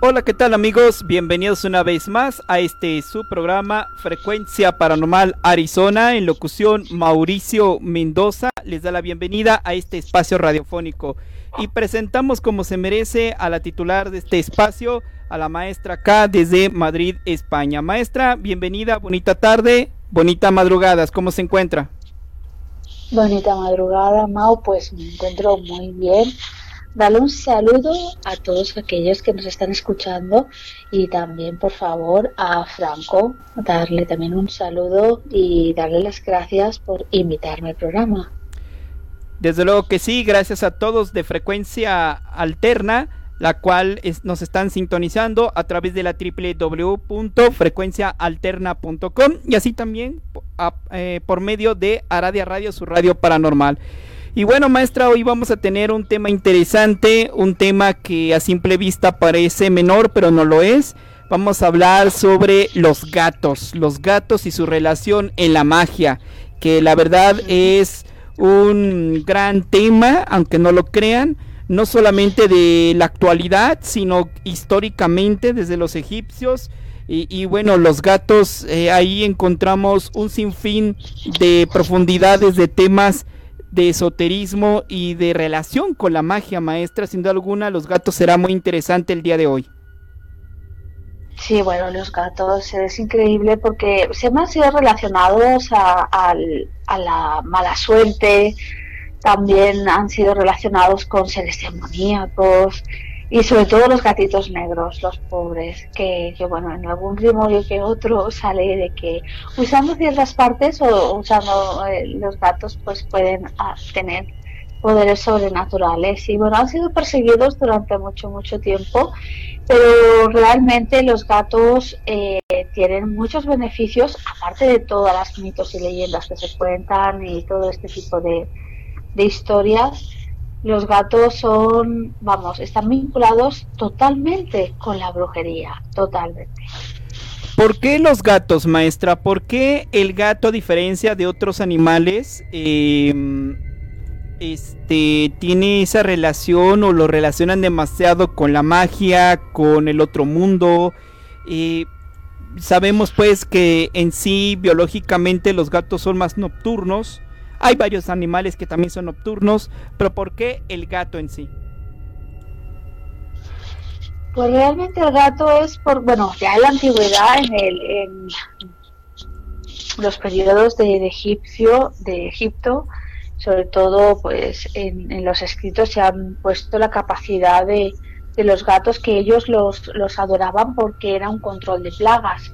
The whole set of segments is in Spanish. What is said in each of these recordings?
Hola, ¿qué tal amigos? Bienvenidos una vez más a este su programa Frecuencia Paranormal Arizona en locución Mauricio Mendoza. Les da la bienvenida a este espacio radiofónico y presentamos como se merece a la titular de este espacio, a la maestra acá desde Madrid, España. Maestra, bienvenida, bonita tarde, bonita madrugadas, ¿cómo se encuentra? Bonita madrugada, Mau, pues me encuentro muy bien Dale un saludo a todos aquellos que nos están escuchando y también, por favor, a Franco, darle también un saludo y darle las gracias por invitarme al programa. Desde luego que sí, gracias a todos de frecuencia alterna, la cual nos están sintonizando a través de la www.frecuenciaalterna.com y así también eh, por medio de Aradia Radio, su radio paranormal. Y bueno, maestra, hoy vamos a tener un tema interesante, un tema que a simple vista parece menor, pero no lo es. Vamos a hablar sobre los gatos, los gatos y su relación en la magia, que la verdad es un gran tema, aunque no lo crean, no solamente de la actualidad, sino históricamente desde los egipcios. Y, bueno, los gatos, eh, ahí encontramos un sinfín de profundidades de temas de esoterismo y de relación con la magia maestra. Sin duda alguna, los gatos será muy interesante el día de hoy. Sí, bueno, los gatos es increíble porque se han sido relacionados a, la mala suerte, también han sido relacionados con seres demoníacos, y sobre todo los gatitos negros, los pobres, que, que bueno, en algún grimorio que otro sale de que usando ciertas partes o usando eh, los gatos pues pueden ah, tener poderes sobrenaturales. Y bueno, han sido perseguidos durante mucho, mucho tiempo, pero realmente los gatos eh, tienen muchos beneficios, aparte de todas las mitos y leyendas que se cuentan y todo este tipo de, de historias los gatos son, vamos, están vinculados totalmente con la brujería, totalmente. ¿Por qué los gatos, maestra? ¿Por qué el gato, a diferencia de otros animales, em, este, tiene esa relación o lo relacionan demasiado con la magia, con el otro mundo? Eh, sabemos pues que en sí, biológicamente, los gatos son más nocturnos hay varios animales que también son nocturnos, pero ¿por qué el gato en sí? Pues realmente el gato es por, bueno, ya en la antigüedad, en, el, en los periodos de, egipcio, de Egipto, sobre todo pues en, en, los escritos se han puesto la capacidad de, de los gatos que ellos los, los adoraban porque era un control de plagas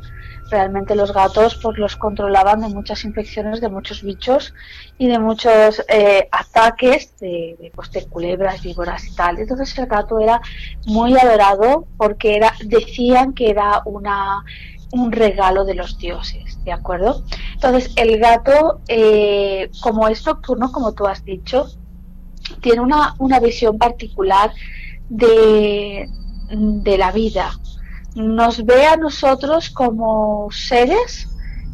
realmente los gatos pues los controlaban de muchas infecciones de muchos bichos y de muchos eh, ataques de, pues, de culebras, víboras y tal. Entonces el gato era muy adorado porque era, decían que era una un regalo de los dioses, ¿de acuerdo? Entonces el gato, eh, como es nocturno, como tú has dicho, tiene una, una visión particular de, de la vida, nos ve a nosotros como seres,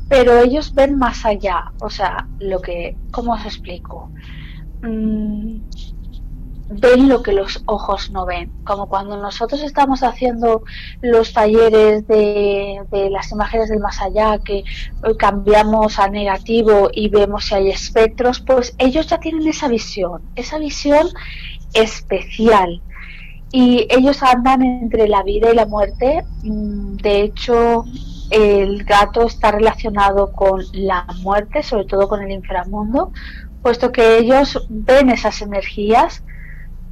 pero ellos ven más allá. O sea, lo que, ¿cómo os explico? Mm, ven lo que los ojos no ven. Como cuando nosotros estamos haciendo los talleres de, de las imágenes del más allá, que cambiamos a negativo y vemos si hay espectros, pues ellos ya tienen esa visión, esa visión especial y ellos andan entre la vida y la muerte. Mm, de hecho, el gato está relacionado con la muerte, sobre todo con el inframundo, puesto que ellos ven esas energías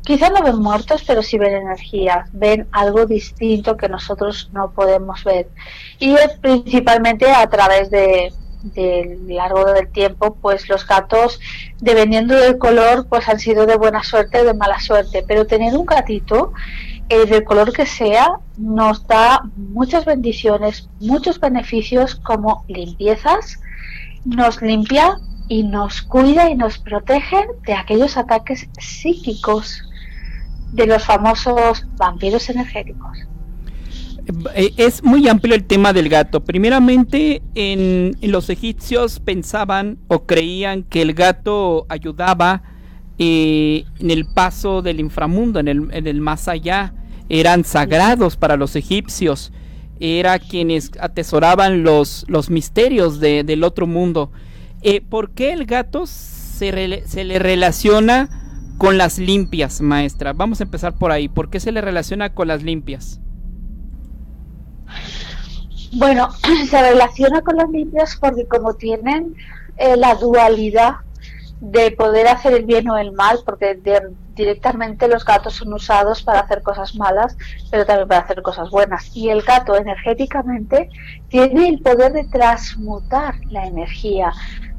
quizá no ven muertos, pero sí ven energías, ven algo distinto que nosotros no podemos ver. Y principalmente a través de, del largo del tiempo, pues los gatos, dependiendo del color, pues han sido de buena suerte o de mala suerte. Pero tener un gatito, eh, del color que sea, nos da muchas bendiciones, muchos beneficios como limpiezas, nos limpia y nos cuida y nos protege de aquellos ataques psíquicos de los famosos vampiros energéticos. Eh, es muy amplio el tema del gato. Primeramente, en, los egipcios pensaban o creían que el gato ayudaba eh, en el paso del inframundo, en el, más allá. Eran sagrados para los egipcios. Era quienes atesoraban los, los misterios del otro mundo. Eh, ¿Por qué el gato se, se le relaciona con las limpias, maestra? Vamos a empezar por ahí. ¿Por qué se le relaciona con las limpias? Bueno, se relaciona con las limpias porque como tienen eh, la dualidad de poder hacer el bien o el mal, porque directamente los gatos son usados para hacer cosas malas, pero también para hacer cosas buenas. Y el gato energéticamente tiene el poder de transmutar la energía.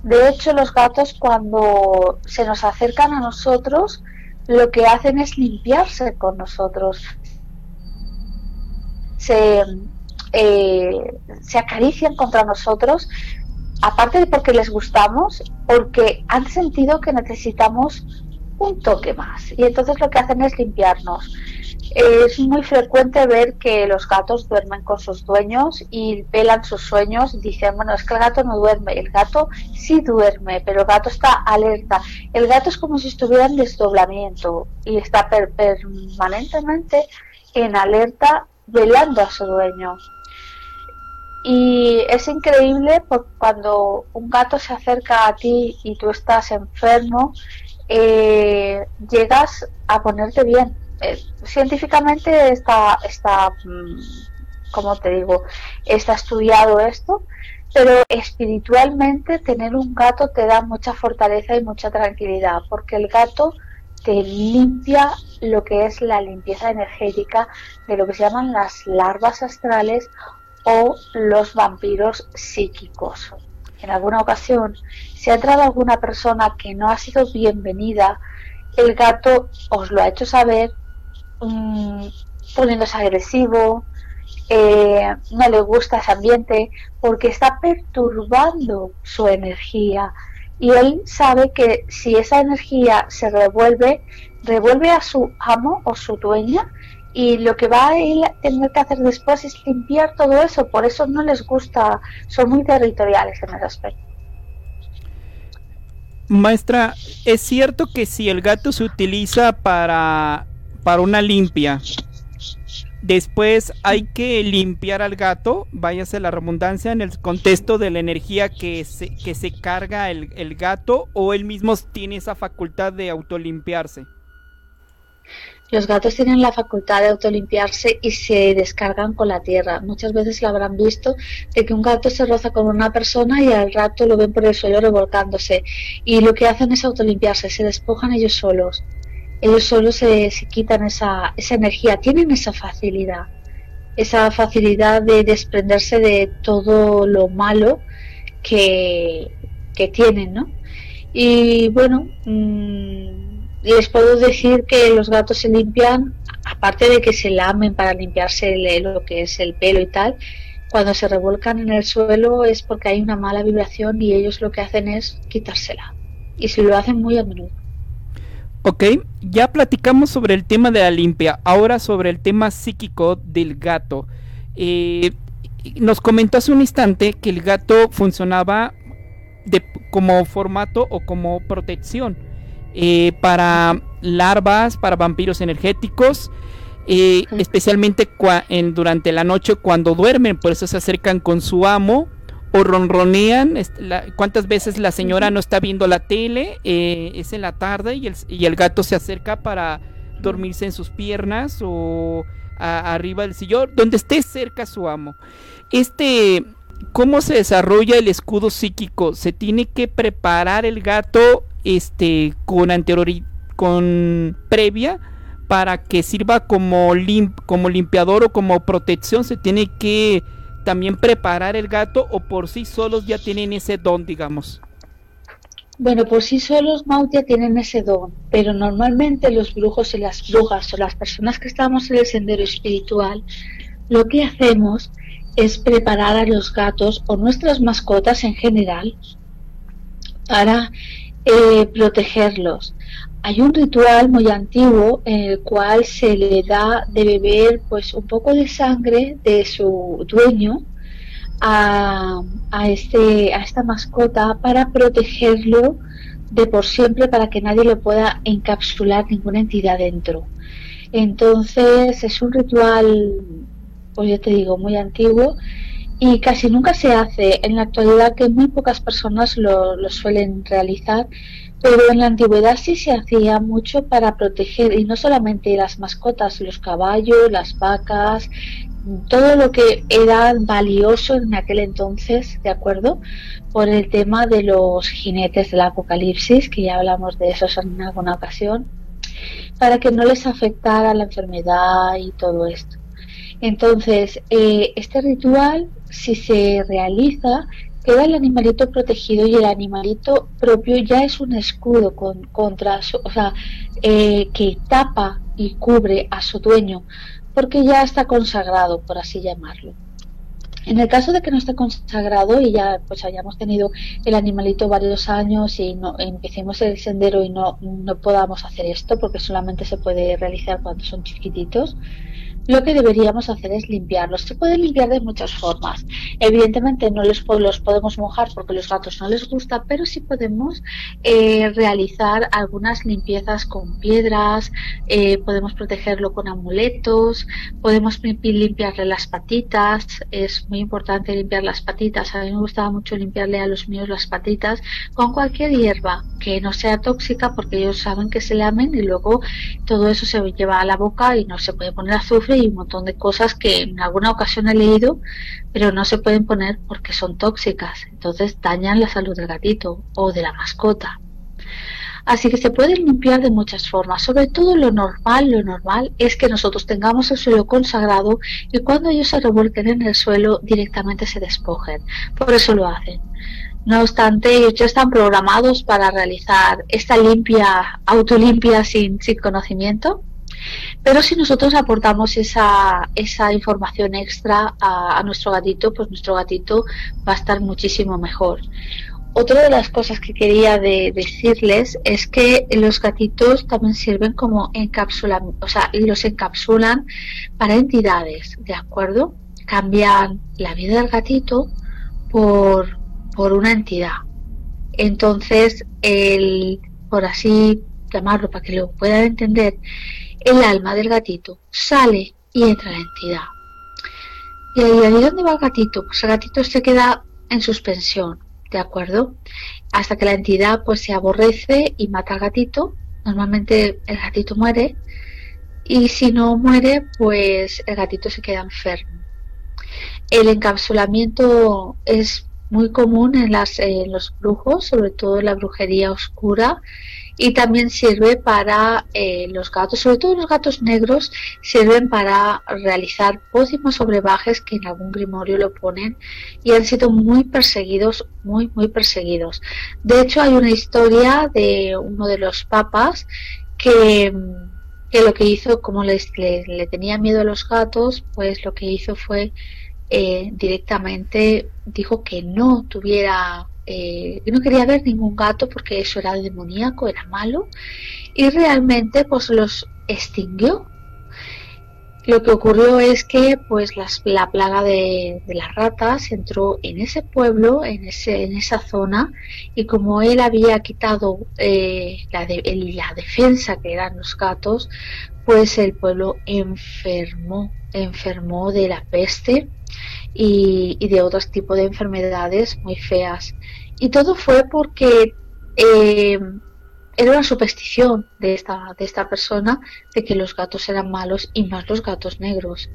De hecho, los gatos cuando se nos acercan a nosotros, lo que hacen es limpiarse con nosotros. Se, eh, se acarician contra nosotros, aparte de porque les gustamos, porque han sentido que necesitamos un toque más. Y entonces lo que hacen es limpiarnos. Es muy frecuente ver que los gatos duermen con sus dueños y velan sus sueños. Dicen, bueno, es que el gato no duerme. El gato sí duerme, pero el gato está alerta. El gato es como si estuviera en desdoblamiento y está permanentemente en alerta velando a su dueño. Y es increíble porque cuando un gato se acerca a ti y tú estás enfermo, eh, llegas a ponerte bien. Eh, científicamente está, está, mm, como te digo, está estudiado esto, pero espiritualmente tener un gato te da mucha fortaleza y mucha tranquilidad, porque el gato te limpia lo que es la limpieza energética de lo que se llaman las larvas astrales o los vampiros psíquicos. En alguna ocasión, si ha entrado alguna persona que no ha sido bienvenida, el gato os lo ha hecho saber mm, poniéndose agresivo, eh, no le gusta ese ambiente porque está perturbando su energía y él sabe que si esa energía se revuelve, revuelve a su amo o su dueña y lo que va a tener que hacer después es limpiar todo eso, por eso no les gusta, son muy territoriales en ese aspecto. Maestra, ¿es cierto que si el gato se utiliza para, para una limpia, después hay que limpiar al gato, váyase la redundancia, en el contexto de la energía que se, que se carga el, el gato o él mismo tiene esa facultad de autolimpiarse? Los gatos tienen la facultad de autolimpiarse y se descargan con la tierra. Muchas veces lo habrán visto de que un gato se roza con una persona y al rato lo ven por el suelo revolcándose. Y lo que hacen es autolimpiarse, se despojan ellos solos. Ellos solos se, quitan esa, esa energía, tienen esa facilidad. Esa facilidad de desprenderse de todo lo malo que, que tienen, ¿no? Y bueno, mmm, les puedo decir que los gatos se limpian, aparte de que se lamen para limpiarse lo que es el pelo y tal, cuando se revuelcan en el suelo es porque hay una mala vibración y ellos lo que hacen es quitársela. Y se lo hacen muy a menudo. Ok, ya platicamos sobre el tema de la limpia, ahora sobre el tema psíquico del gato. Eh, nos comentó hace un instante que el gato funcionaba de, como formato o como protección eh, para larvas, para vampiros energéticos, eh, especialmente en, durante la noche cuando duermen, por eso se acercan con su amo o ronronean. ¿Cuántas veces la señora no está viendo la tele? Eh, es en la tarde y el, y el, gato se acerca para dormirse en sus piernas o arriba del sillón, donde esté cerca su amo. Este, ¿cómo se desarrolla el escudo psíquico? ¿Se tiene que preparar el gato este con anterioridad con previa para que sirva como, como limpiador o como protección se tiene que también preparar el gato o por sí solos ya tienen ese don, digamos? Bueno, por sí solos Mautia tienen ese don, pero normalmente los brujos y las brujas o las personas que estamos en el sendero espiritual, lo que hacemos es preparar a los gatos o nuestras mascotas en general para eh, protegerlos. Hay un ritual muy antiguo en el cual se le da de beber pues un poco de sangre de su dueño a, este, a esta mascota para protegerlo de por siempre para que nadie lo pueda encapsular ninguna entidad dentro. Entonces es un ritual, pues yo te digo, muy antiguo y casi nunca se hace. En la actualidad que muy pocas personas lo, suelen realizar, pero en la antigüedad sí se hacía mucho para proteger, y no solamente las mascotas, los caballos, las vacas, todo lo que era valioso en aquel entonces, ¿de acuerdo? Por el tema de los jinetes del apocalipsis, que ya hablamos de eso en alguna ocasión, para que no les afectara la enfermedad y todo esto. Entonces, eh, este ritual, si se realiza, queda el animalito protegido y el animalito propio ya es un escudo con, contra, su, o sea, eh, que tapa y cubre a su dueño porque ya está consagrado, por así llamarlo. En el caso de que no esté consagrado y ya pues hayamos tenido el animalito varios años y no empecemos el sendero y no, no podamos hacer esto porque solamente se puede realizar cuando son chiquititos, lo que deberíamos hacer es limpiarlos. Se puede limpiar de muchas formas. Evidentemente no los, podemos mojar porque los gatos no les gusta, pero sí podemos eh, realizar algunas limpiezas con piedras, eh, podemos protegerlo con amuletos, podemos limpiarle las patitas. Es muy importante limpiar las patitas. A mí me gustaba mucho limpiarle a los míos las patitas con cualquier hierba que no sea tóxica porque ellos saben que se lamen y luego todo eso se lleva a la boca y no se puede poner azufre y un montón de cosas que en alguna ocasión he leído, pero no se pueden poner porque son tóxicas, entonces dañan la salud del gatito o de la mascota. Así que se pueden limpiar de muchas formas. Sobre todo lo normal, lo normal es que nosotros tengamos el suelo consagrado y cuando ellos se revuelquen en el suelo directamente se despojen. Por eso lo hacen. No obstante, ellos ya están programados para realizar esta limpia, autolimpia sin, sin conocimiento pero si nosotros aportamos esa, esa información extra a, nuestro gatito, pues nuestro gatito va a estar muchísimo mejor. Otra de las cosas que quería decirles es que los gatitos también sirven como encapsulan, o sea, los encapsulan para entidades, ¿de acuerdo? Cambian la vida del gatito por, por una entidad. Entonces, el, por así llamarlo, para que lo puedan entender, el alma del gatito sale y entra la entidad. ¿Y ahí, dónde va el gatito? Pues el gatito se queda en suspensión, ¿de acuerdo? Hasta que la entidad pues se aborrece y mata al gatito. Normalmente el gatito muere. Y si no muere, pues el gatito se queda enfermo. El encapsulamiento es muy común en, las, en los brujos, sobre todo en la brujería oscura y también sirve para eh, los gatos, sobre todo los gatos negros, sirven para realizar pócimos o brebajes que en algún grimorio lo ponen y han sido muy perseguidos, muy, muy perseguidos. De hecho, hay una historia de uno de los papas que, que lo que hizo, como les, le, tenía miedo a los gatos, pues lo que hizo fue eh, directamente dijo que no tuviera eh, no quería ver ningún gato porque eso era demoníaco, era malo, y realmente pues los extinguió. Lo que ocurrió es que pues la plaga de, las ratas entró en ese pueblo, en, ese, en esa zona, y como él había quitado eh, la, la defensa que eran los gatos, pues el pueblo enfermó, enfermó de la peste y, de otros tipos de enfermedades muy feas. Y todo fue porque eh, era una superstición de esta, de esta persona de que los gatos eran malos y más los gatos negros.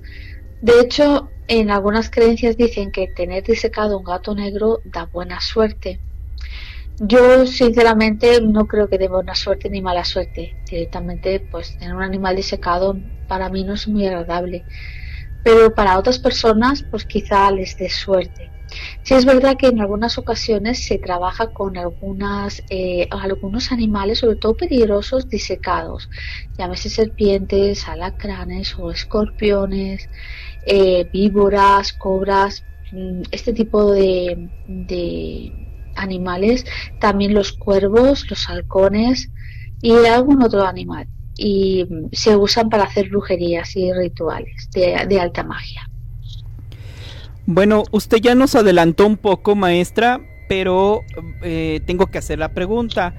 De hecho, en algunas creencias dicen que tener disecado un gato negro da buena suerte. Yo sinceramente no creo que dé buena suerte ni mala suerte. Directamente, pues tener un animal disecado para mí no es muy agradable. Pero para otras personas, pues quizá les dé suerte. Sí es verdad que en algunas ocasiones se trabaja con algunas, eh, algunos animales, sobre todo peligrosos, disecados, llámese serpientes, alacranes o escorpiones, eh, víboras, cobras, mm, este tipo de, de animales, también los cuervos, los halcones y algún otro animal. Y se usan para hacer brujerías y rituales de, alta magia. Bueno, usted ya nos adelantó un poco, maestra, pero eh, tengo que hacer la pregunta.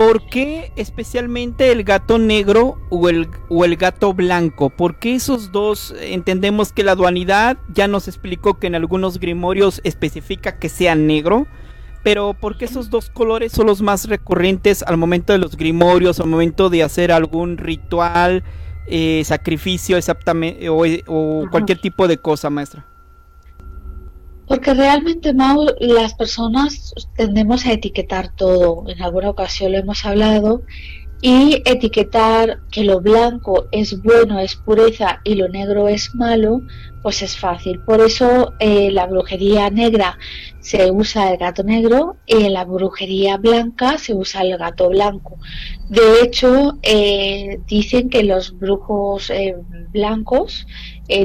¿Por qué especialmente el gato negro o el, o el gato blanco? ¿Por qué esos dos? Entendemos que la dualidad ya nos explicó que en algunos grimorios especifica que sea negro, pero ¿por qué esos dos colores son los más recurrentes al momento de los grimorios, al momento de hacer algún ritual, eh, sacrificio exactamente, o, cualquier tipo de cosa, maestra? Porque realmente, Mau, las personas tendemos a etiquetar todo. En alguna ocasión lo hemos hablado. Y etiquetar que lo blanco es bueno, es pureza y lo negro es malo, pues es fácil. Por eso eh, la brujería negra se usa el gato negro y en la brujería blanca se usa el gato blanco. De hecho, eh, dicen que los brujos eh, blancos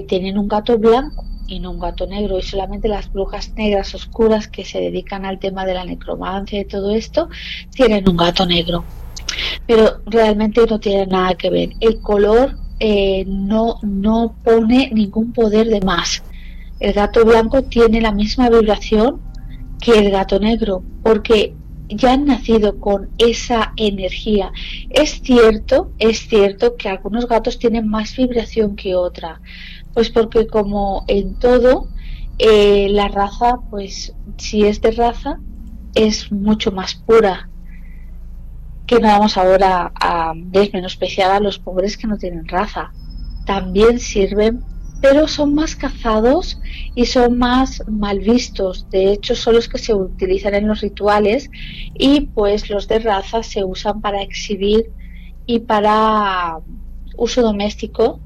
tienen un gato blanco y no un gato negro y solamente las brujas negras oscuras que se dedican al tema de la necromancia y todo esto tienen un gato negro pero realmente no tiene nada que ver. El color eh, no, no pone ningún poder de más. El gato blanco tiene la misma vibración que el gato negro, porque ya han nacido con esa energía. Es cierto, es cierto que algunos gatos tienen más vibración que otra, pues porque como en todo, eh, la raza, pues si es de raza, es mucho más pura que no vamos ahora a desmenospreciar a los pobres que no tienen raza. También sirven, pero son más cazados y son más mal vistos. De hecho, son los que se utilizan en los rituales y pues los de raza se usan para exhibir y para uso doméstico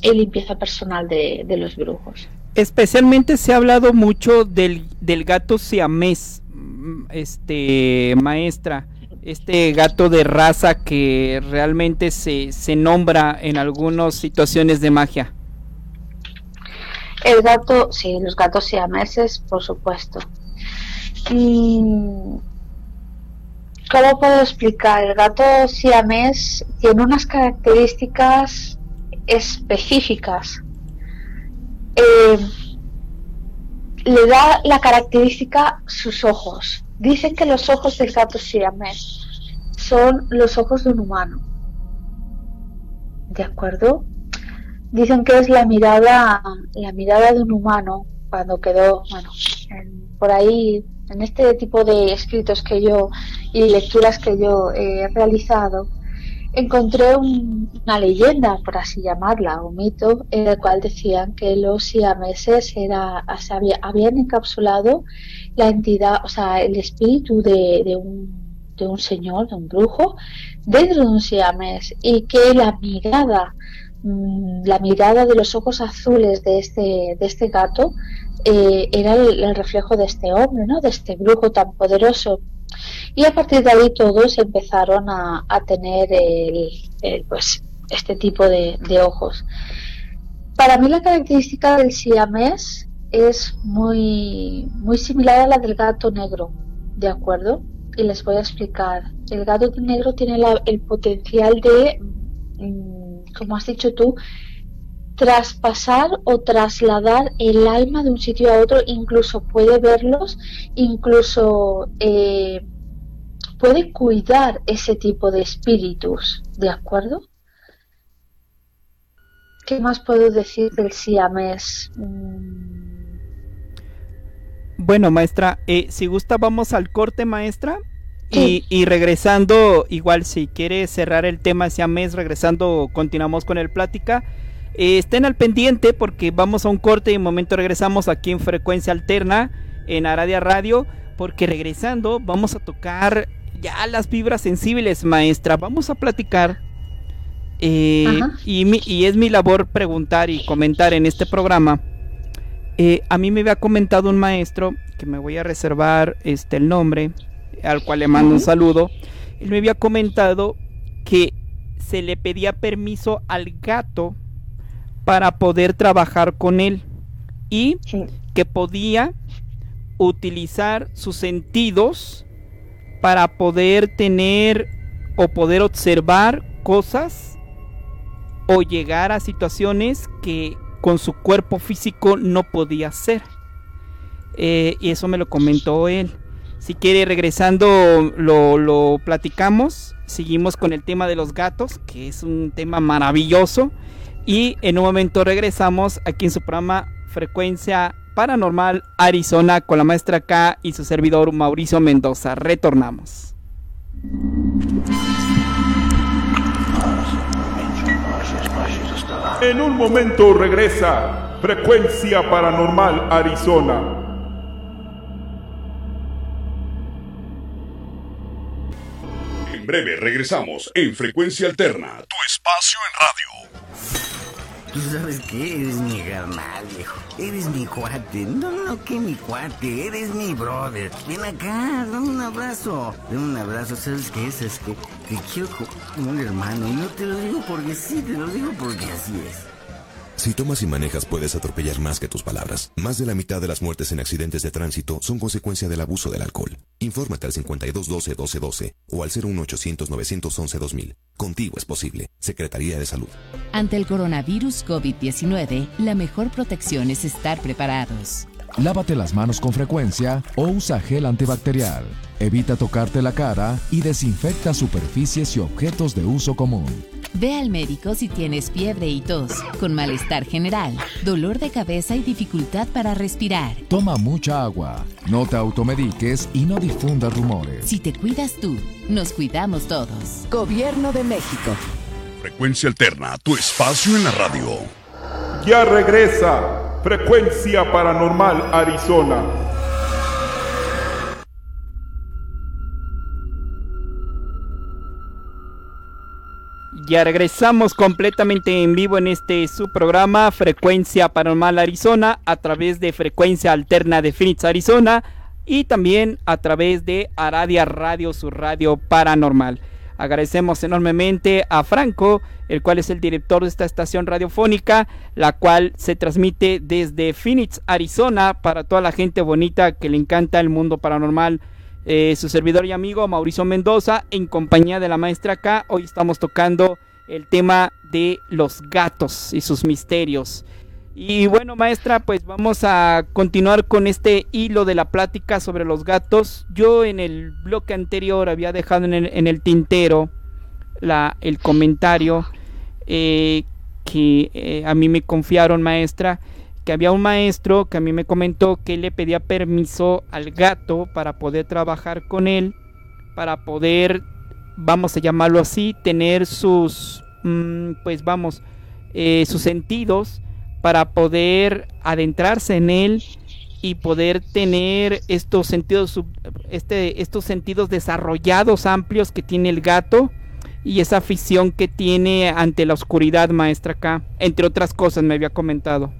y limpieza personal de, los brujos. Especialmente se ha hablado mucho del, del gato siamés, este maestra este gato de raza que realmente se, se nombra en algunas situaciones de magia. El gato, sí, los gatos siameses, por supuesto. ¿Cómo puedo explicar? El gato siamés tiene unas características específicas. Eh, le da la característica sus ojos. Dicen que los ojos del gato siamés son los ojos de un humano. ¿De acuerdo? Dicen que es la mirada, la mirada de un humano cuando quedó, bueno, por ahí, en este tipo de escritos que yo y lecturas que yo he realizado, encontré una leyenda, por así llamarla, un mito, en el cual decían que los siameses era, se habían encapsulado la entidad, o sea, el espíritu de, un, de un señor, de un brujo, dentro de un siamés y que la mirada, mm, la mirada de los ojos azules de este, de este gato eh, era el, reflejo de este hombre, ¿no? de este brujo tan poderoso y a partir de ahí todos empezaron a, tener pues, este tipo de, ojos. Para mí la característica del siamés es muy, muy similar a la del gato negro, ¿de acuerdo? Y les voy a explicar. El gato negro tiene el potencial de, mm, como has dicho tú, traspasar o trasladar el alma de un sitio a otro, incluso puede verlos, incluso eh, puede cuidar ese tipo de espíritus, ¿de acuerdo? ¿Qué más puedo decir del siamés? Mm. Bueno, maestra, eh, si gusta vamos al corte, maestra. Y, y, regresando, igual si quiere cerrar el tema siamés, regresando continuamos con el plática. Eh, estén al pendiente porque vamos a un corte y en un momento regresamos aquí en frecuencia alterna en Aradia Radio porque regresando vamos a tocar ya las fibras sensibles, maestra. Vamos a platicar. Eh, y, es mi labor preguntar y comentar en este programa. Eh, a mí me había comentado un maestro, que me voy a reservar este, el nombre, al cual le mando un saludo. Él me había comentado que se le pedía permiso al gato para poder trabajar con él y que podía utilizar sus sentidos para poder tener o poder observar cosas o llegar a situaciones que con su cuerpo físico no podía hacer. Eh, y eso me lo comentó él. Si quiere, regresando, lo, lo, platicamos. Seguimos con el tema de los gatos, que es un tema maravilloso. Y en un momento regresamos aquí en su programa Frecuencia Paranormal Arizona con la maestra K y su servidor Mauricio Mendoza. Retornamos. En un momento regresa Frecuencia Paranormal Arizona. En breve regresamos en Frecuencia Alterna, tu espacio en radio. Tú sabes que eres mi carnal, viejo. Eres mi cuate. No, no, que mi cuate. Eres mi brother. Ven acá, dame un abrazo. Dame un abrazo. ¿Sabes qué es? Es que te quiero como un hermano. Y no te lo digo porque sí, te lo digo porque así es. Si tomas y manejas puedes atropellar más que tus palabras. Más de la mitad de las muertes en accidentes de tránsito son consecuencia del abuso del alcohol. Infórmate al 5212-1212 o al 01800-911-2000. Contigo es posible. Secretaría de Salud. Ante el coronavirus COVID-19, la mejor protección es estar preparados. Lávate las manos con frecuencia o usa gel antibacterial. Evita tocarte la cara y desinfecta superficies y objetos de uso común. Ve al médico si tienes fiebre y tos, con malestar general, dolor de cabeza y dificultad para respirar. Toma mucha agua, no te automediques y no difundas rumores. Si te cuidas tú, nos cuidamos todos. Gobierno de México. Frecuencia Alterna, tu espacio en la radio. Ya regresa Frecuencia Paranormal Arizona. Ya regresamos completamente en vivo en este su programa Frecuencia Paranormal Arizona a través de Frecuencia Alterna de Phoenix Arizona y también a través de Aradia Radio, su radio paranormal. Agradecemos enormemente a Franco, el cual es el director de esta estación radiofónica, la cual se transmite desde Phoenix, Arizona, para toda la gente bonita que le encanta el mundo paranormal eh, su servidor y amigo Mauricio Mendoza, en compañía de la maestra K. Hoy estamos tocando el tema de los gatos y sus misterios. Y bueno, maestra, pues vamos a continuar con este hilo de la plática sobre los gatos. Yo en el bloque anterior había dejado en el, tintero la, el comentario eh, que eh, a mí me confiaron, maestra, que había un maestro que a mí me comentó que le pedía permiso al gato para poder trabajar con él, para poder, vamos a llamarlo así, tener sus, mm, pues vamos, eh, sus sentidos para poder adentrarse en él y poder tener estos sentidos, este, estos sentidos desarrollados, amplios que tiene el gato y esa afición que tiene ante la oscuridad, maestra acá, entre otras cosas me había comentado.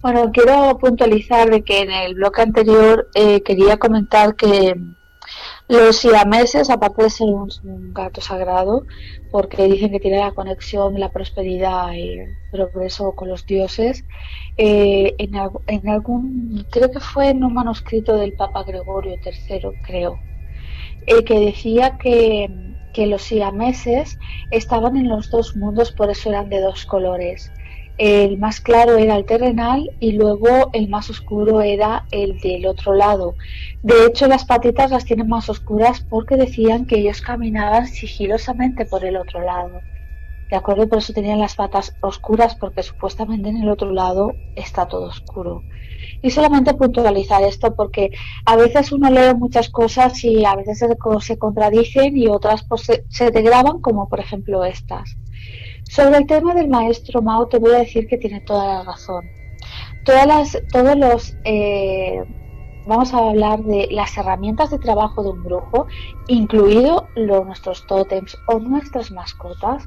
Bueno, quiero puntualizar de que en el bloque anterior eh, quería comentar que los siameses, aparte de ser un, gato sagrado, porque dicen que tiene la conexión, la prosperidad y el progreso con los dioses, eh, en, algún, creo que fue en un manuscrito del Papa Gregorio III, creo, eh, que decía que, que los siameses estaban en los dos mundos, por eso eran de dos colores el más claro era el terrenal y luego el más oscuro era el del otro lado. De hecho, las patitas las tienen más oscuras porque decían que ellos caminaban sigilosamente por el otro lado. ¿De acuerdo? Por eso tenían las patas oscuras porque supuestamente en el otro lado está todo oscuro. Y solamente puntualizar esto porque a veces uno lee muchas cosas y a veces se, contradicen y otras pues, se, se degraban como por ejemplo estas. Sobre el tema del maestro Mao te voy a decir que tiene toda la razón. Todas las, todos los, eh, vamos a hablar de las herramientas de trabajo de un brujo, incluido nuestros tótems o nuestras mascotas,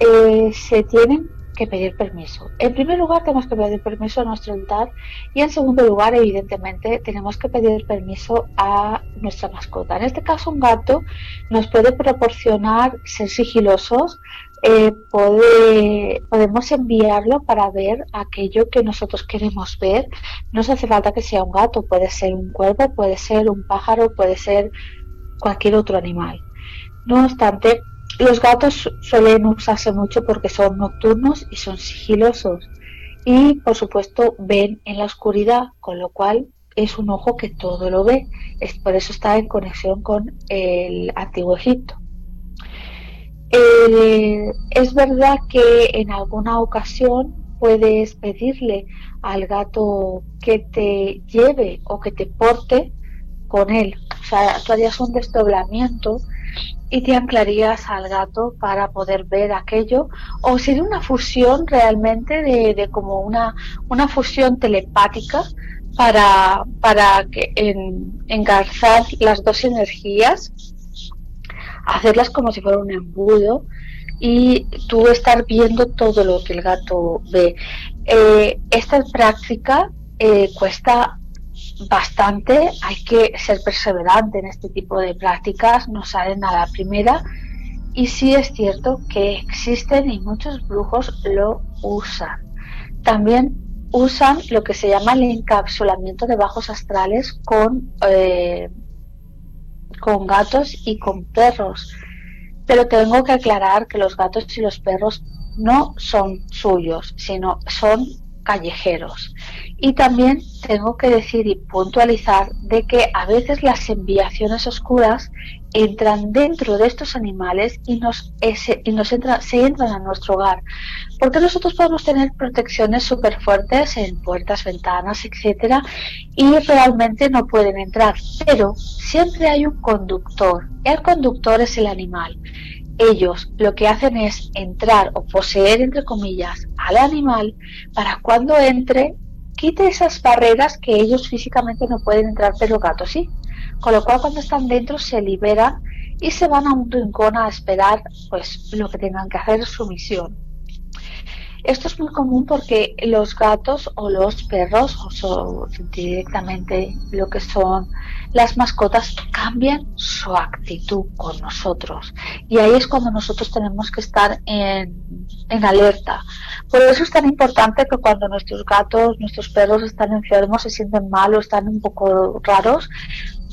eh, se tienen que pedir permiso. En primer lugar, tenemos que pedir permiso a nuestro altar y en segundo lugar, evidentemente, tenemos que pedir permiso a nuestra mascota. En este caso, un gato nos puede proporcionar ser sigilosos, eh, podemos enviarlo para ver aquello que nosotros queremos ver. No se hace falta que sea un gato, puede ser un cuervo, puede ser un pájaro, puede ser cualquier otro animal. No obstante, los gatos suelen usarse mucho porque son nocturnos y son sigilosos y por supuesto ven en la oscuridad, con lo cual es un ojo que todo lo ve. Es, por eso está en conexión con el antiguo Egipto. Eh, es verdad que en alguna ocasión puedes pedirle al gato que te lleve o que te porte con él. O sea, tú harías un desdoblamiento y te anclarías al gato para poder ver aquello o sería una fusión realmente de, como una, una fusión telepática para, para que engarzar las dos energías hacerlas como si fuera un embudo y tú estar viendo todo lo que el gato ve. Eh, esta práctica eh, cuesta bastante, hay que ser perseverante en este tipo de prácticas, no salen a la primera y sí es cierto que existen y muchos brujos lo usan. También usan lo que se llama el encapsulamiento de bajos astrales con, eh, con gatos y con perros. Pero tengo que aclarar que los gatos y los perros no son suyos, sino son callejeros. Y también tengo que decir y puntualizar de que a veces las enviaciones oscuras entran dentro de estos animales y nos, y nos entra, se entran a nuestro hogar. Porque nosotros podemos tener protecciones súper fuertes en puertas, ventanas, etcétera, y realmente no pueden entrar. Pero siempre hay un conductor. El conductor es el animal ellos lo que hacen es entrar o poseer, entre comillas, al animal para cuando entre quite esas barreras que ellos físicamente no pueden entrar, pero gatos sí. Con lo cual cuando están dentro se liberan y se van a un rincón a esperar pues lo que tengan que hacer, su misión. Esto es muy común porque los gatos o los perros, o directamente lo que son las mascotas, cambian su actitud con nosotros. Y ahí es cuando nosotros tenemos que estar en, en alerta. Por eso es tan importante que cuando nuestros gatos, nuestros perros están enfermos, se sienten mal o están un poco raros,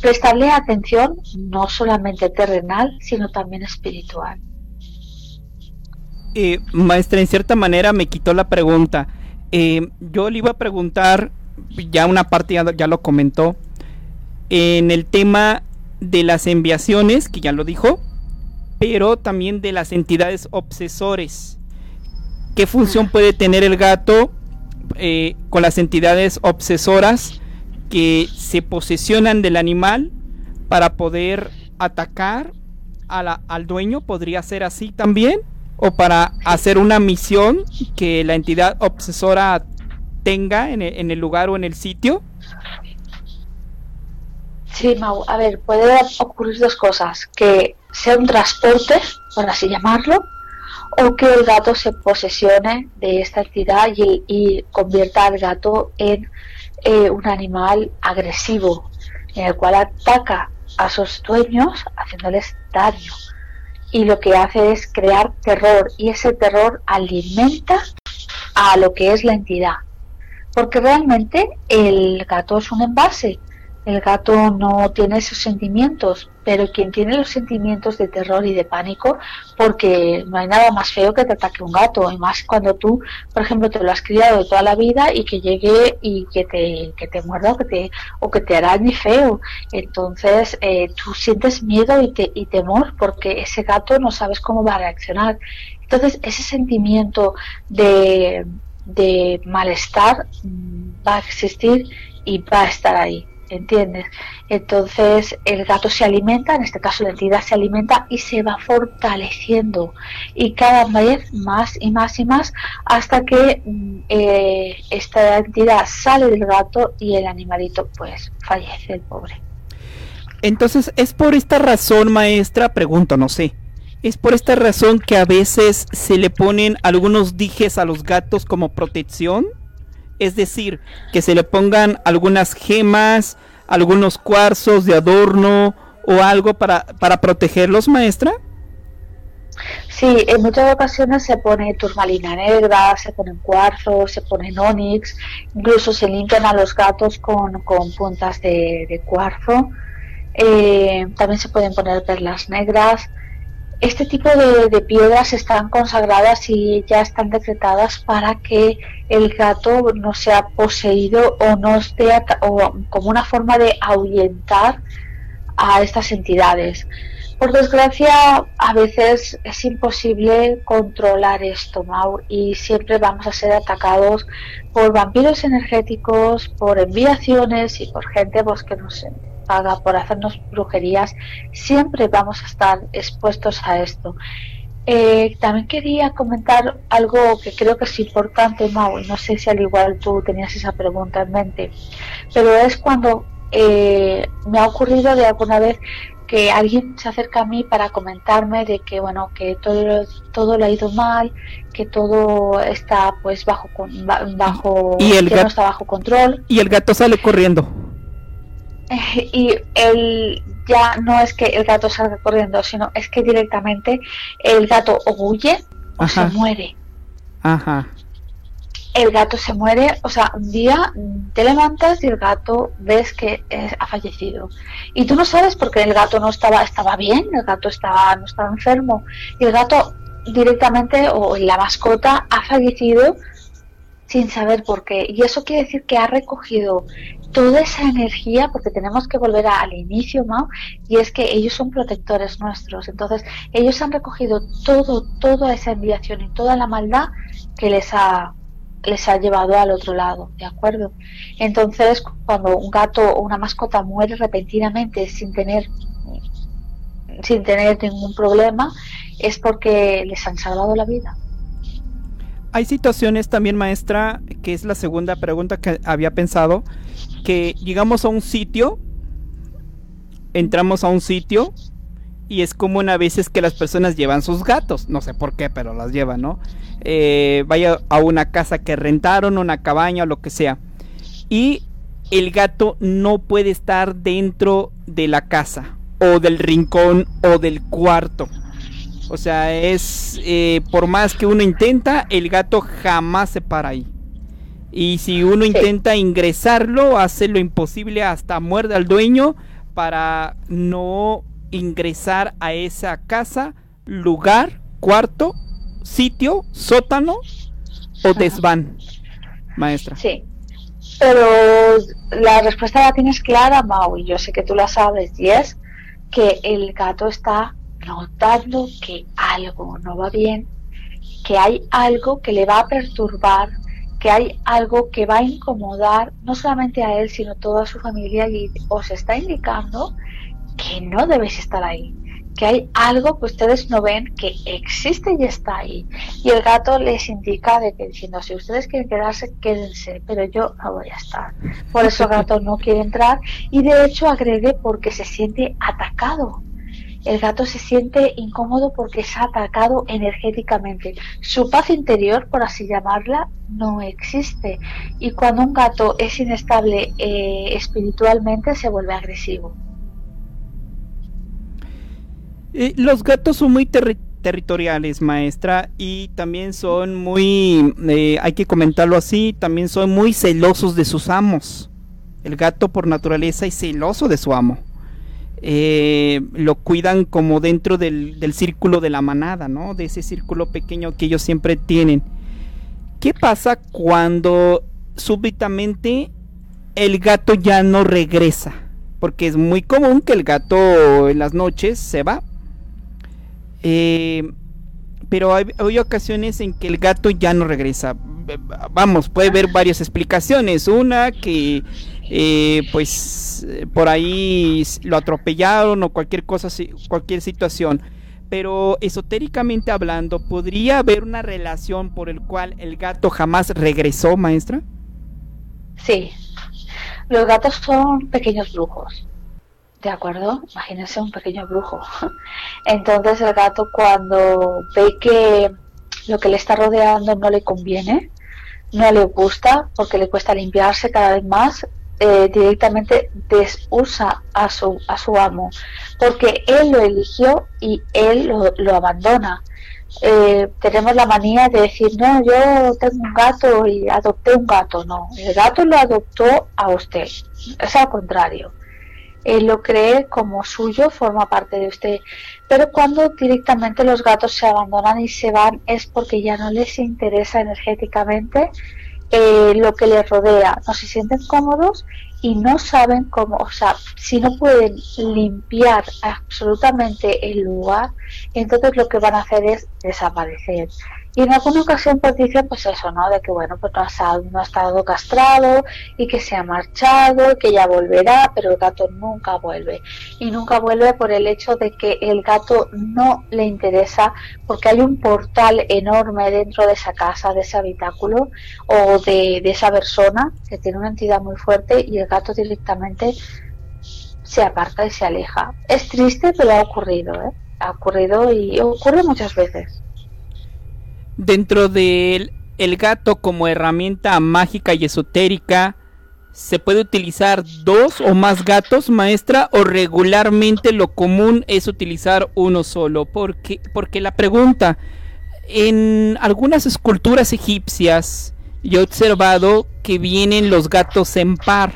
prestarle atención no solamente terrenal, sino también espiritual. Eh, maestra, en cierta manera me quitó la pregunta. Eh, yo le iba a preguntar, ya una parte ya, lo comentó, en el tema de las enviaciones, que ya lo dijo, pero también de las entidades obsesores. ¿Qué función puede tener el gato eh, con las entidades obsesoras que se posesionan del animal para poder atacar al dueño? ¿Podría ser así también? o para hacer una misión que la entidad obsesora tenga en el, lugar o en el sitio? Sí, Mau, a ver, puede ocurrir dos cosas, que sea un transporte, por así llamarlo, o que el gato se posesione de esta entidad y, convierta al gato en eh, un animal agresivo, en el cual ataca a sus dueños haciéndoles daño. Y lo que hace es crear terror y ese terror alimenta a lo que es la entidad. Porque realmente el gato es un envase, el gato no tiene esos sentimientos, pero quien tiene los sentimientos de terror y de pánico, porque no hay nada más feo que te ataque un gato, y más cuando tú, por ejemplo, te lo has criado toda la vida y que llegue y que te, que te muerda o que te, o que te arañe feo. Entonces, eh, tú sientes miedo y, te, y temor porque ese gato no sabes cómo va a reaccionar. Entonces, ese sentimiento de, de malestar mm, va a existir y va a estar ahí. ¿Entiendes? Entonces el gato se alimenta, en este caso la entidad se alimenta y se va fortaleciendo y cada vez más y más y más hasta que mm, eh, esta entidad sale del gato y el animalito pues fallece el pobre. Entonces es por esta razón, maestra, pregunto, no sé. Es por esta razón que a veces se le ponen algunos dijes a los gatos como protección. Es decir, que se le pongan algunas gemas, algunos cuarzos de adorno o algo para, para protegerlos, maestra. Sí, en muchas ocasiones se pone turmalina negra, se ponen cuarzos, se ponen onix, incluso se limpian a los gatos con, puntas de, cuarzo. Eh, también se pueden poner perlas negras. Este tipo de, piedras están consagradas y ya están decretadas para que el gato no sea poseído o no esté o como una forma de ahuyentar a estas entidades. Por desgracia, a veces es imposible controlar esto, Mau, y siempre vamos a ser atacados por vampiros energéticos, por enviaciones y por gente pues, que nos paga por hacernos brujerías. Siempre vamos a estar expuestos a esto. Eh, también quería comentar algo que creo que es importante, Mau, y no sé si al igual tú tenías esa pregunta en mente, pero es cuando eh, me ha ocurrido de alguna vez que alguien se acerca a mí para comentarme de que bueno que todo todo le ha ido mal que todo está pues bajo bajo y el gato, no está bajo control y el gato sale corriendo y él ya no es que el gato salga corriendo sino es que directamente el gato o huye o se muere Ajá el gato se muere, o sea, un día te levantas y el gato ves que ha fallecido. Y tú no sabes porque el gato no estaba, estaba bien, el gato estaba, no estaba enfermo. Y el gato directamente, o la mascota, ha fallecido sin saber por qué. Y eso quiere decir que ha recogido toda esa energía, porque tenemos que volver al inicio, Mao, y es que ellos son protectores nuestros. Entonces, ellos han recogido todo, toda esa enviación y toda la maldad que les ha les ha llevado al otro lado, ¿de acuerdo? Entonces, cuando un gato o una mascota muere repentinamente sin tener sin tener ningún problema, es porque les han salvado la vida. Hay situaciones también, maestra, que es la segunda pregunta que había pensado, que llegamos a un sitio, entramos a un sitio y es común a veces que las personas llevan sus gatos, no sé por qué, pero las llevan, ¿no? Eh, vaya a una casa que rentaron, una cabaña lo que sea. Y el gato no puede estar dentro de la casa, o del rincón, o del cuarto. O sea, es eh, por más que uno intenta, el gato jamás se para ahí. Y si uno intenta ingresarlo, hace lo imposible hasta muerde al dueño para no ingresar a esa casa, lugar, cuarto, sitio, sótano o desván, maestra. Sí, pero la respuesta la tienes clara, Mau, y yo sé que tú la sabes, y es que el gato está notando que algo no va bien, que hay algo que le va a perturbar, que hay algo que va a incomodar no solamente a él, sino toda su familia y os está indicando que no debéis estar ahí, que hay algo que ustedes no ven que existe y está ahí. Y el gato les indica de que diciendo, si ustedes quieren quedarse, quédense, pero yo no voy a estar. Por eso el gato no quiere entrar y de hecho agrede porque se siente atacado. El gato se siente incómodo porque es atacado energéticamente. Su paz interior, por así llamarla, no existe. Y cuando un gato es inestable eh, espiritualmente, se vuelve agresivo. Eh, los gatos son muy territoriales, maestra, y también son muy, eh, hay que comentarlo así, también son muy celosos de sus amos. El gato por naturaleza es celoso de su amo. Eh, lo cuidan como dentro del, del, círculo de la manada, ¿no? De ese círculo pequeño que ellos siempre tienen. ¿Qué pasa cuando súbitamente el gato ya no regresa? Porque es muy común que el gato en las noches se va, eh, pero hay, ocasiones en que el gato ya no regresa. Vamos, puede haber varias explicaciones. Una, que eh, pues por ahí lo atropellaron o cualquier cosa, cualquier situación. Pero esotéricamente hablando, ¿podría haber una relación por el cual el gato jamás regresó, maestra? Sí, los gatos son pequeños brujos. ¿De acuerdo? Imagínense un pequeño brujo. Entonces el gato cuando ve que lo que le está rodeando no le conviene, no le gusta, porque le cuesta limpiarse cada vez más, eh, directamente desusa a su, a su amo, porque él lo eligió y él lo, lo abandona. Eh, tenemos la manía de decir, no, yo tengo un gato y adopté un gato. No, el gato lo adoptó a usted. Es al contrario. Él lo cree como suyo, forma parte de usted. Pero cuando directamente los gatos se abandonan y se van es porque ya no les interesa energéticamente eh, lo que les rodea. No se sienten cómodos y no saben cómo, o sea, si no pueden limpiar absolutamente el lugar, entonces lo que van a hacer es desaparecer. Y en alguna ocasión pues dice pues eso, ¿no? De que bueno, pues no ha, estado castrado y que se ha marchado, que ya volverá, pero el gato nunca vuelve. Y nunca vuelve por el hecho de que el gato no le interesa porque hay un portal enorme dentro de esa casa, de ese habitáculo o de, de esa persona que tiene una entidad muy fuerte y el gato directamente se aparta y se aleja. Es triste, pero ha ocurrido, ¿eh? Ha ocurrido y ocurre muchas veces. Dentro del el gato como herramienta mágica y esotérica, ¿se puede utilizar dos o más gatos, maestra? ¿O regularmente lo común es utilizar uno solo? Porque, porque la pregunta, en algunas esculturas egipcias, yo he observado que vienen los gatos en par.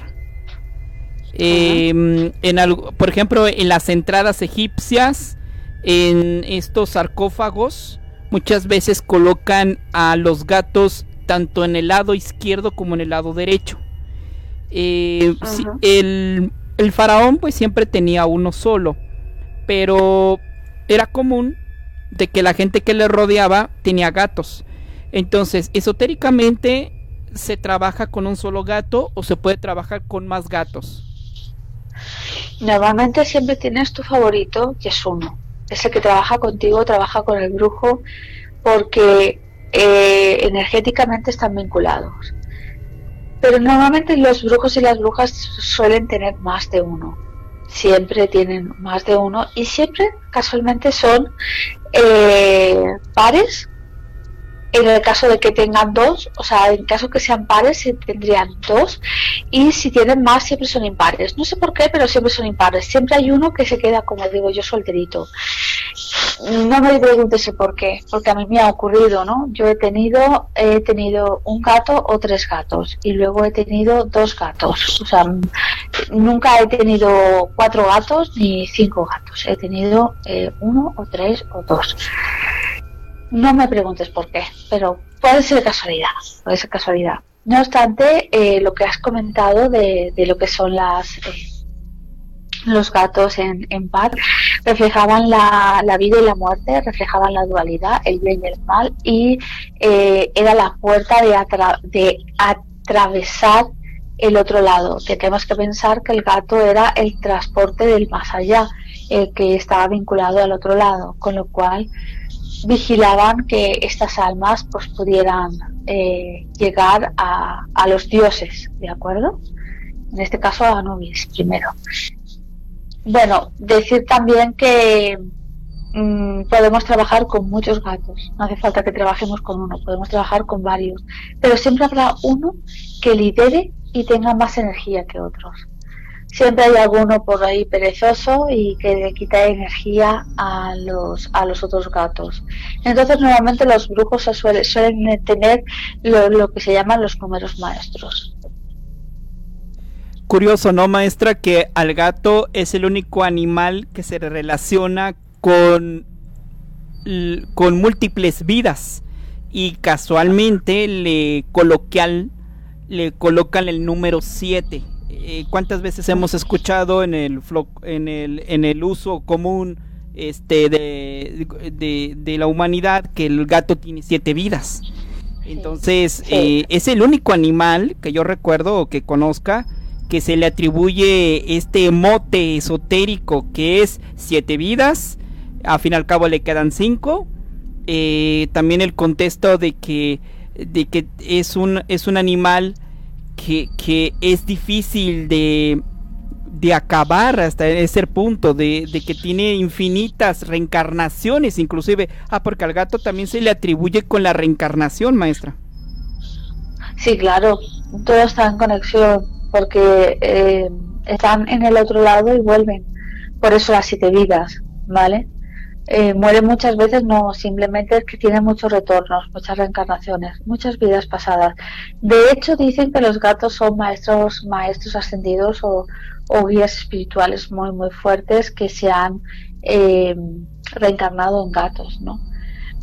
Em, en por ejemplo, en las entradas egipcias, en estos sarcófagos, muchas veces colocan a los gatos tanto en el lado izquierdo como en el lado derecho. Eh, el, el, faraón pues siempre tenía uno solo, pero era común de que la gente que le rodeaba tenía gatos. Entonces, esotéricamente se trabaja con un solo gato o se puede trabajar con más gatos. Normalmente siempre tienes tu favorito, que es uno ese que trabaja contigo, trabaja con el brujo, porque eh, energéticamente están vinculados. Pero normalmente los brujos y las brujas suelen tener más de uno. Siempre tienen más de uno y siempre casualmente son eh, pares en el caso de que tengan dos, o sea, en caso que sean pares, tendrían dos, y si tienen más, siempre son impares. No sé por qué, pero siempre son impares. Siempre hay uno que se queda, como digo yo, solterito. No me preguntes el por qué, porque a mí me ha ocurrido, ¿no? Yo he tenido, he tenido un gato o tres gatos, y luego he tenido dos gatos. O sea, nunca he tenido cuatro gatos ni cinco gatos. He tenido eh, uno o tres o dos. No me preguntes por qué, pero puede ser casualidad, puede ser casualidad. No obstante, eh, lo que has comentado de, lo que son las eh, los gatos en, en reflejaban la, vida y la muerte, reflejaban la dualidad, el bien y el mal, y eh, era la puerta de, de atravesar el otro lado, tenemos que pensar que el gato era el transporte del más allá, el que estaba vinculado al otro lado, con lo cual vigilaban que estas almas pues pudieran eh, llegar a, a, los dioses, ¿de acuerdo? En este caso a Anubis primero. Bueno, decir también que mm, podemos trabajar con muchos gatos, no hace falta que trabajemos con uno, podemos trabajar con varios, pero siempre habrá uno que lidere y tenga más energía que otros siempre hay alguno por ahí perezoso y que le quita energía a los, a los otros gatos. Entonces normalmente los brujos suelen, tener lo, que se llaman los números maestros. Curioso, ¿no, maestra? Que al gato es el único animal que se relaciona con, con múltiples vidas y casualmente le coloquial le colocan el número 7 eh, cuántas veces hemos escuchado en el, en el, en el uso común este, de, la humanidad que el gato tiene siete vidas. Entonces, eh, es el único animal que yo recuerdo o que conozca que se le atribuye este mote esotérico que es siete vidas, a fin y al cabo le quedan cinco. Eh, también el contexto de que, de que es, un, es un animal que, es difícil de, de acabar hasta ese punto, de, de, que tiene infinitas reencarnaciones, inclusive. Ah, porque al gato también se le atribuye con la reencarnación, maestra. Sí, claro, todo está en conexión, porque eh, están en el otro lado y vuelven. Por eso las siete vidas, ¿vale? Eh, mueren muchas veces, no, simplemente es que tienen muchos retornos, muchas reencarnaciones, muchas vidas pasadas. De hecho, dicen que los gatos son maestros, maestros ascendidos o, o guías espirituales muy, muy fuertes que se han eh, reencarnado en gatos, ¿no?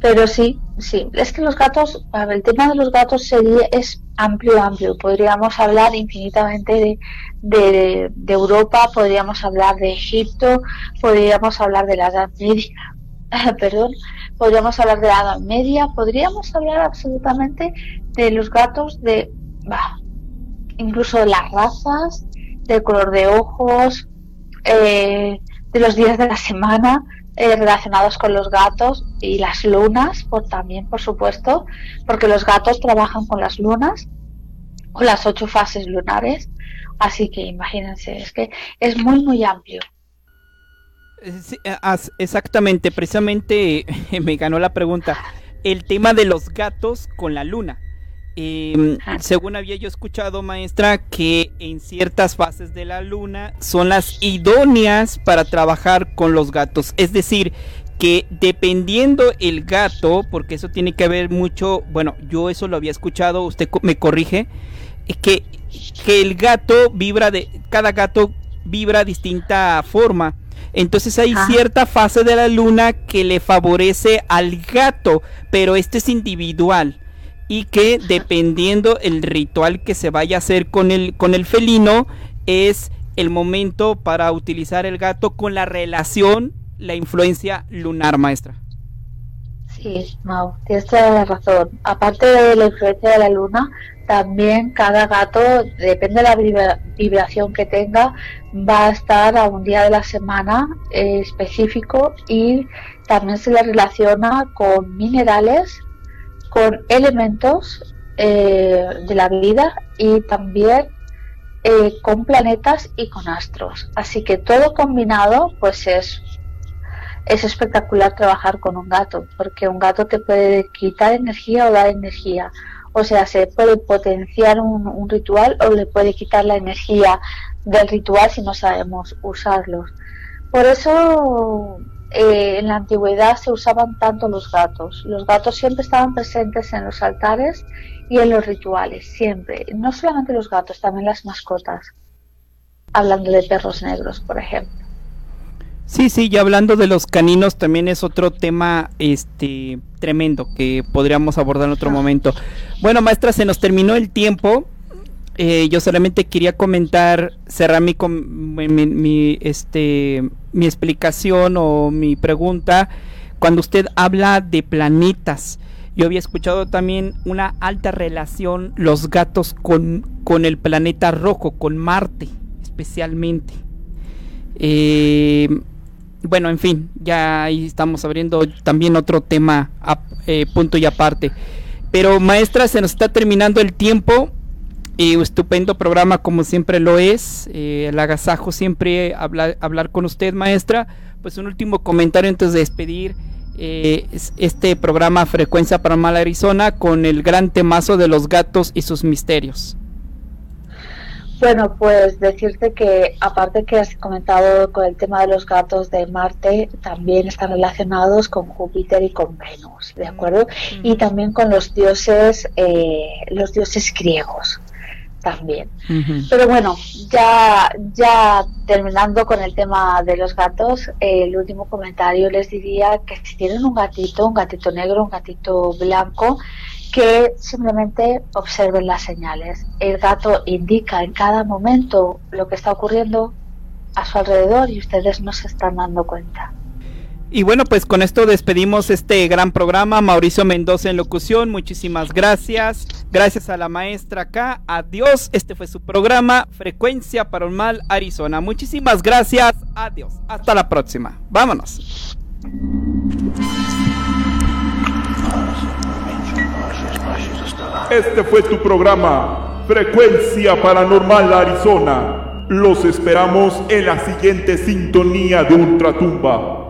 Pero sí, sí, es que los gatos, el tema de los gatos sería, es amplio, amplio. Podríamos hablar infinitamente de, de, de, Europa, podríamos hablar de Egipto, podríamos hablar de la Edad Media, perdón, podríamos hablar de la Edad Media, podríamos hablar absolutamente de los gatos, de, bah, incluso de las razas, del color de ojos, eh, de los días de la semana eh, relacionados con los gatos y las lunas, por, también por supuesto, porque los gatos trabajan con las lunas, con las ocho fases lunares, así que imagínense, es que es muy muy amplio. Sí, exactamente, precisamente me ganó la pregunta. El tema de los gatos con la luna. Eh, según había yo escuchado, maestra, que en ciertas fases de la luna son las idóneas para trabajar con los gatos. Es decir, que dependiendo el gato, porque eso tiene que ver mucho, bueno, yo eso lo había escuchado, usted me corrige, que, que el gato vibra de, cada gato vibra distinta forma. Entonces hay cierta fase de la luna que le favorece al gato, pero este es individual y que dependiendo el ritual que se vaya a hacer con el con el felino es el momento para utilizar el gato con la relación, la influencia lunar, maestra. Sí, Mau, tienes toda la razón. Aparte de la influencia de la luna, también cada gato, depende de la vibración que tenga, va a estar a un día de la semana eh, específico y también se le relaciona con minerales, con elementos eh, de la vida y también eh, con planetas y con astros. Así que todo combinado, pues es es espectacular trabajar con un gato, porque un gato te puede quitar energía o dar energía. O sea, se puede potenciar un, ritual o le puede quitar la energía del ritual si no sabemos usarlos. Por eso eh, en la antigüedad se usaban tanto los gatos. Los gatos siempre estaban presentes en los altares y en los rituales, siempre. No solamente los gatos, también las mascotas. Hablando de perros negros, por ejemplo. Sí, sí, y hablando de los caninos también es otro tema este tremendo que podríamos abordar en otro momento. Bueno, maestra, se nos terminó el tiempo. Eh, yo solamente quería comentar, cerrar mi, mi, este, mi explicación o mi pregunta cuando usted habla de planetas. Yo había escuchado también una alta relación los gatos con, con el planeta rojo, con Marte especialmente. Eh, bueno, en fin, ya ahí estamos abriendo también otro tema eh, punto y aparte. Pero maestra, se nos está terminando el tiempo. Y un estupendo programa como siempre lo es. Eh, el agasajo siempre hablar, hablar con usted, maestra. Pues un último comentario antes de despedir eh, este programa Frecuencia Paranormal Arizona con el gran temazo de los gatos y sus misterios. Bueno, pues decirte que aparte que has comentado con el tema de los gatos de Marte, también están relacionados con Júpiter y con Venus, ¿de acuerdo? Y también con los dioses, eh, los dioses griegos también. Pero bueno, ya, ya terminando con el tema de los gatos, el último comentario les diría que si tienen un gatito, un gatito negro, un gatito blanco, que simplemente observen las señales. El gato indica en cada momento lo que está ocurriendo a su alrededor y ustedes no se están dando cuenta. Y bueno, pues con esto despedimos este gran programa. Mauricio Mendoza en locución, muchísimas gracias. Gracias a la maestra acá. Adiós. Este fue su programa Frecuencia Paranormal Arizona. Muchísimas gracias. Adiós. Hasta la próxima. Vámonos. Este fue tu programa Frecuencia Paranormal Arizona. Los esperamos en la siguiente sintonía de Ultratumba.